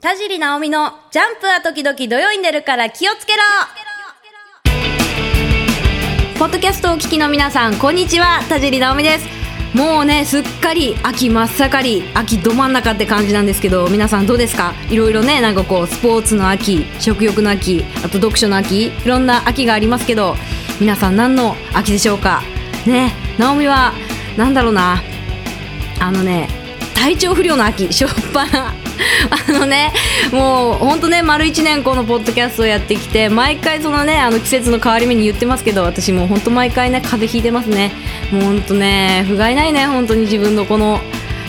田尻直美のジャンプは時々土曜に出るから気をつけろポッドキャストをお聞きの皆さん、こんにちは。田尻直美です。もうね、すっかり秋真っ盛り、秋ど真ん中って感じなんですけど、皆さんどうですか？いろいろね、なんかこう、スポーツの秋、食欲の秋、あと読書の秋、いろんな秋がありますけど、皆さん何の秋でしょうか？ね、直美は、なんだろうな、あのね、体調不良の秋、しょっぱな。あのねもう本当ね丸1年このポッドキャストをやってきて毎回そのねあの季節の変わり目に言ってますけど私もう本当毎回ね風邪ひいてますね。もう本当ね不甲斐ないね本当に自分のこの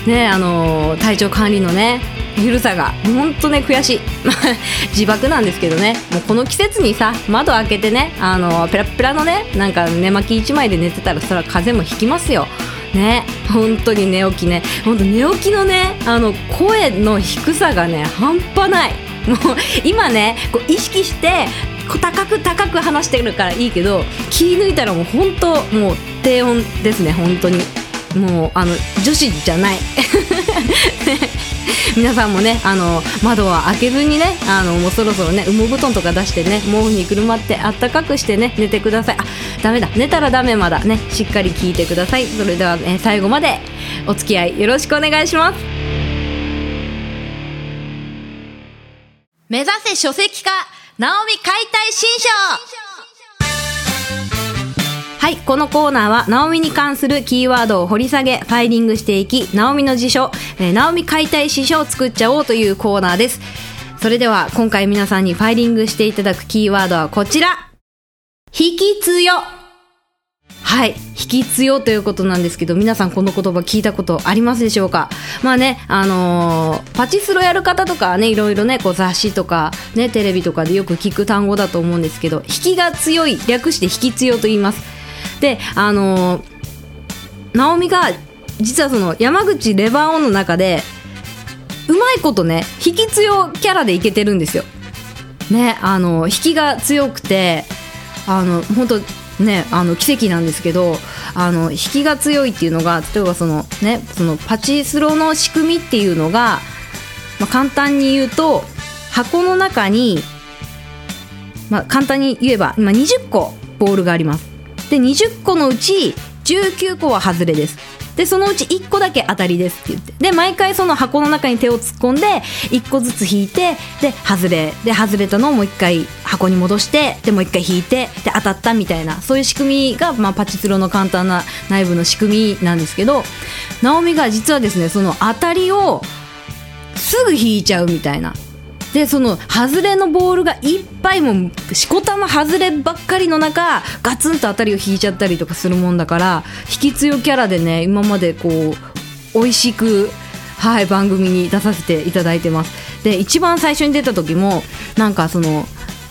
ねあの体調管理のねゆるさが。本当ね悔しい。自爆なんですけどね。もうこの季節にさ窓開けてねあのペラペラのねなんか寝巻き1枚で寝てたらそれは風邪もひきますよ。ね本当に寝起きね。本当寝起きのねあの声の低さがね半端ない。もう今ねこう意識して高く高く話してるからいいけど気抜いたらもう本当もう低音ですね本当に。もうあの女子じゃない。皆さんもねあの窓は開けずにねあのもうそろそろね羽毛布団とか出してね毛布にくるまってあったかくしてね寝てください。あダメだ。寝たらダメまだね。しっかり聞いてください。それでは、ね、最後までお付き合いよろしくお願いします。目指せ書籍化。ナオミ解体新書。はい、このコーナーは、ナオミに関するキーワードを掘り下げ、ファイリングしていき、ナオミの辞書、えー、ナオミ解体詩書を作っちゃおうというコーナーです。それでは、今回皆さんにファイリングしていただくキーワードはこちら。引き強はい。引き強ということなんですけど、皆さんこの言葉聞いたことありますでしょうか？まあね、あのー、パチスロやる方とかね、いろいろね、こう雑誌とか、ね、テレビとかでよく聞く単語だと思うんですけど、引きが強い、略して引き強と言います。であの直美が実はその山口レバーオンの中でうまいことね引き強キャラでいけてるんですよねあの引きが強くてあの本当ねあの奇跡なんですけどあの引きが強いっていうのが例えばそのねそのパチスロの仕組みっていうのが、まあ、簡単に言うと箱の中に、まあ、簡単に言えば今20個ボールがあります。で20個のうち19個は外れです。でそのうち1個だけ当たりですって言って。で毎回その箱の中に手を突っ込んで1個ずつ引いてで外れ。で外れたのをもう1回箱に戻してでもう1回引いてで当たったみたいな。そういう仕組みが、まあ、パチスロの簡単な内部の仕組みなんですけど直美が実はですねその当たりをすぐ引いちゃうみたいな。でその外れのボールがいっぱいもしこたま外ればっかりの中ガツンと当たりを引いちゃったりとかするもんだから引き強キャラでね今までこう美味しくはい番組に出させていただいてます。で一番最初に出た時もなんかその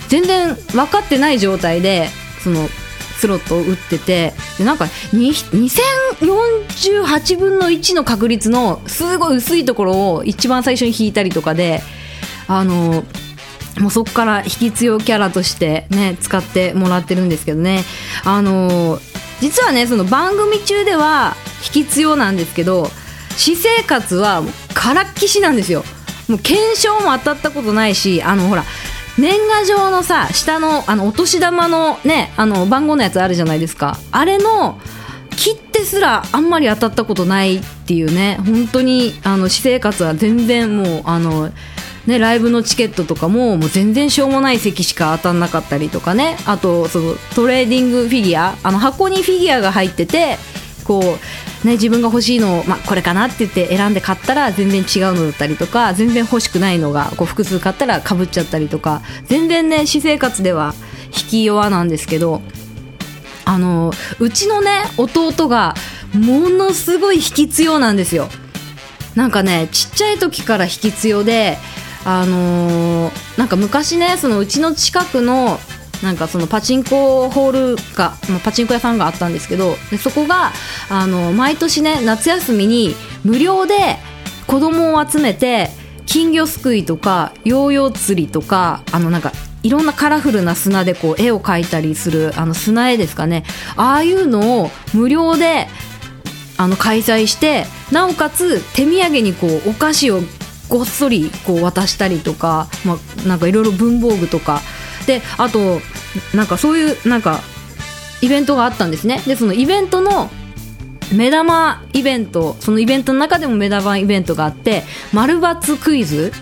全然分かってない状態でそのスロットを打っててでなんか2048分の1の確率のすごい薄いところを一番最初に引いたりとかであのもうそこから引き強キャラとしてね使ってもらってるんですけどね。あの実はねその番組中では引き強なんですけど私生活はからっきしなんですよ。もう検証も当たったことないしあのほら年賀状のさ下のあのお年玉のねあの番号のやつあるじゃないですか。あれの切ってすらあんまり当たったことないっていうね。本当にあの私生活は全然もうあのね、ライブのチケットとかももう全然しょうもない席しか当たんなかったりとかね。あとそのトレーディングフィギュアあの箱にフィギュアが入っててこう、ね、自分が欲しいのを、まこれかなって言って選んで買ったら全然違うのだったりとか全然欲しくないのがこう複数買ったらかぶっちゃったりとか全然ね私生活では引き弱なんですけどあのうちのね弟がものすごい引き強なんですよ。なんかねちっちゃい時から引き強であのー、なんか昔ねそのうちの近くのなんかそのパチンコホールが、まあ、パチンコ屋さんがあったんですけどでそこがあの毎年ね夏休みに無料で子供を集めて金魚すくいとかヨーヨー釣りとかあのなんかいろんなカラフルな砂でこう絵を描いたりするあの砂絵ですかね。ああいうのを無料であの開催してなおかつ手土産にこうお菓子をごっそりこう渡したりとか、まあ、なんかいろいろ文房具とか。であとなんかそういうなんかイベントがあったんですね。でそのイベントの目玉イベントそのイベントの中でも目玉イベントがあって丸×クイズ。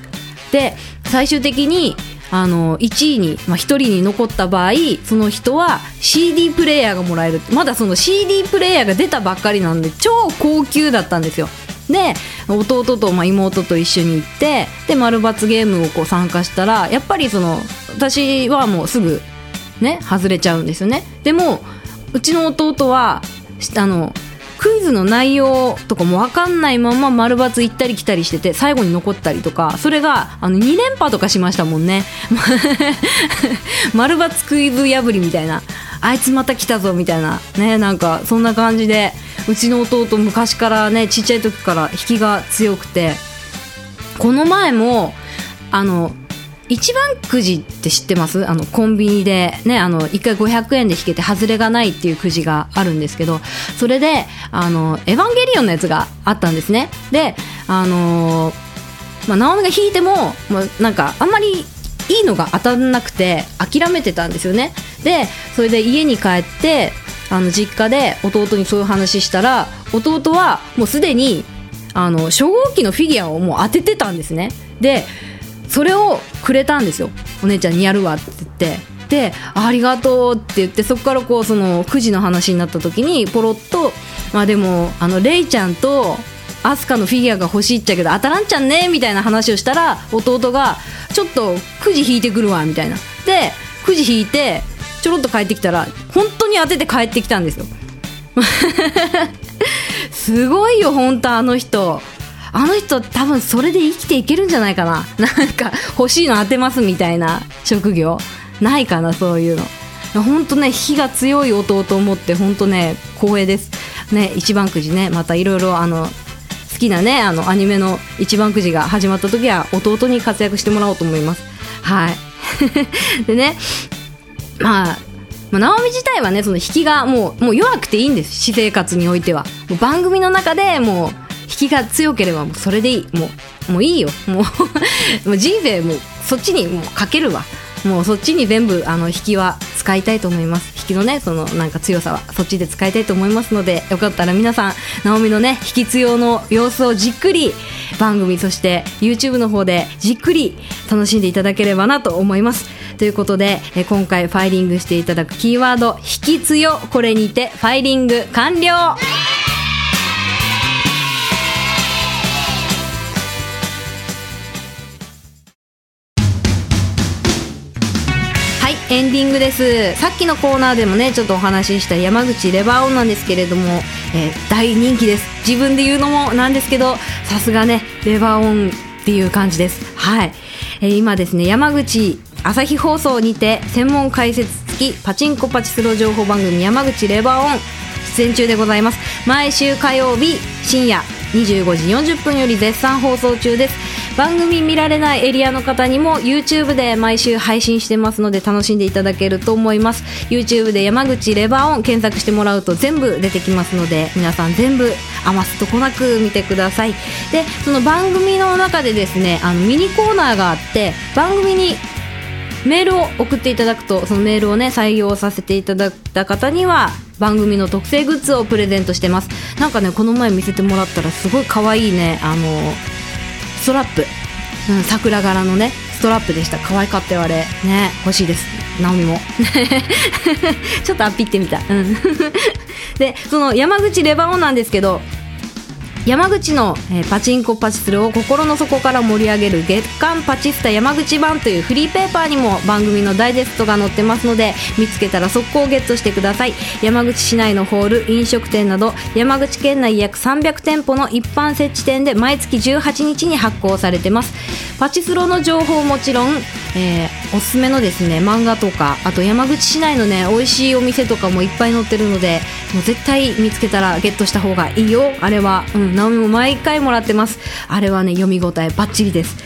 で最終的にあの1位に、まあ、1人に残った場合その人は CD プレイヤーがもらえる。まだその CD プレイヤーが出たばっかりなんで超高級だったんですよ。で弟と、まあ、妹と一緒に行ってで丸×ゲームをこう参加したらやっぱりその私はもうすぐね外れちゃうんですよね。でもうちの弟はあのクイズの内容とかも分かんないまま丸×行ったり来たりしてて最後に残ったりとかそれがあの2連覇とかしましたもんね。丸×クイズ破りみたいな。あいつまた来たぞみたいな。ねなんかそんな感じでうちの弟昔からねちっちゃい時から引きが強くて。この前もあの一番くじって知ってます？あのコンビニでねあの1回500円で引けて外れがないっていうくじがあるんですけどそれであのエヴァンゲリオンのやつがあったんですね。であのまあ、直美が引いても、まあ、なんかあんまりいいのが当たらなくて諦めてたんですよね。でそれで家に帰ってあの実家で弟にそういう話したら弟はもうすでにあの初号機のフィギュアをもう当ててたんですね。でそれをくれたんですよ。お姉ちゃんにやるわって言って。でありがとうって言ってそこからこうその9時の話になった時にポロッとまあでもあのレイちゃんとアスカのフィギュアが欲しいっちゃけど当たらんちゃんねみたいな話をしたら弟がちょっとくじ引いてくるわみたいな。でくじ引いてちょろっと帰ってきたら本当に当てて帰ってきたんですよ。すごいよ本当あの人。あの人多分それで生きていけるんじゃないかな。なんか欲しいの当てますみたいな職業。ないかなそういうの。本当ね火が強い弟を持って本当ね光栄です。ね一番くじねまたいろいろあの好きなねあのアニメの一番くじが始まった時は弟に活躍してもらおうと思います。はい。でねまあまあ、直美自体はねその引きがもうもう弱くていいんです。私生活においては。もう番組の中でもう引きが強ければもうそれでいい。もうもういいよ。もう もう人生もうそっちにもうかけるわ。もうそっちに全部あの引きは使いたいと思います。引きのねそのなんか強さはそっちで使いたいと思いますのでよかったら皆さん直美のね引き強の様子をじっくり番組そして YouTube の方でじっくり楽しんでいただければなと思います。ということでえ今回ファイリングしていただくキーワード引き強これにてファイリング完了。エンディングです。さっきのコーナーでもねちょっとお話しした山口レバーオンなんですけれども、えー大人気です。自分で言うのもなんですけどさすがねレバーオンっていう感じです。はい、えー今ですね山口朝日放送にて専門解説付きパチンコパチスロ情報番組山口レバーオン。出演中でございます。毎週火曜日深夜25時40分より絶賛放送中です。番組見られないエリアの方にも YouTube で毎週配信してますので楽しんでいただけると思います。YouTube で山口レバーオン検索してもらうと全部出てきますので皆さん全部余すとこなく見てください。でその番組の中でですねあのミニコーナーがあって番組にメールを送っていただくとそのメールをね採用させていただいた方には番組の特製グッズをプレゼントしてます。なんかねこの前見せてもらったらすごい可愛いねあのストラップ、うん、桜柄のねストラップでした。可愛かったよあれ。ね欲しいです。ナオミも。ちょっとアピってみた。うん。でその山口レバオンなんですけど山口の、えパチンコパチスロを心の底から盛り上げる月刊パチスタ山口版というフリーペーパーにも番組のダイジェストが載ってますので見つけたら速攻ゲットしてください。山口市内のホール飲食店など山口県内約300店舗の一般設置店で毎月18日に発行されてます。パチスロの情報もちろん、えーおすすめのですね漫画とかあと山口市内のね美味しいお店とかもいっぱい載ってるのでもう絶対見つけたらゲットした方がいいよ。あれはうん直美も毎回もらってます。あれはね読み応えバッチリです。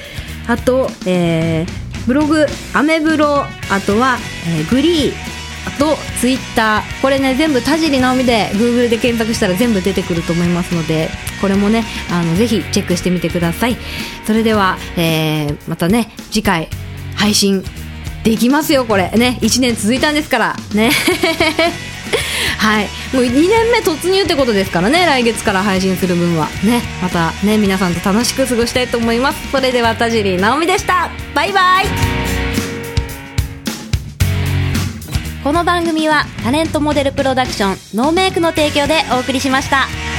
あと、えーブログアメブロあとは、えーグリーと Twitter これね全部田尻直美で Google で検索したら全部出てくると思いますのでこれもねあのぜひチェックしてみてください。それでは、えー、またね次回配信できますよこれ。ね1年続いたんですから。ね。はい。もう2年目突入ってことですからね来月から配信する分は。ね。またね皆さんと楽しく過ごしたいと思います。それでは田尻直美でした。バイバイ。この番組はタレントモデルプロダクションノーメイクの提供でお送りしました。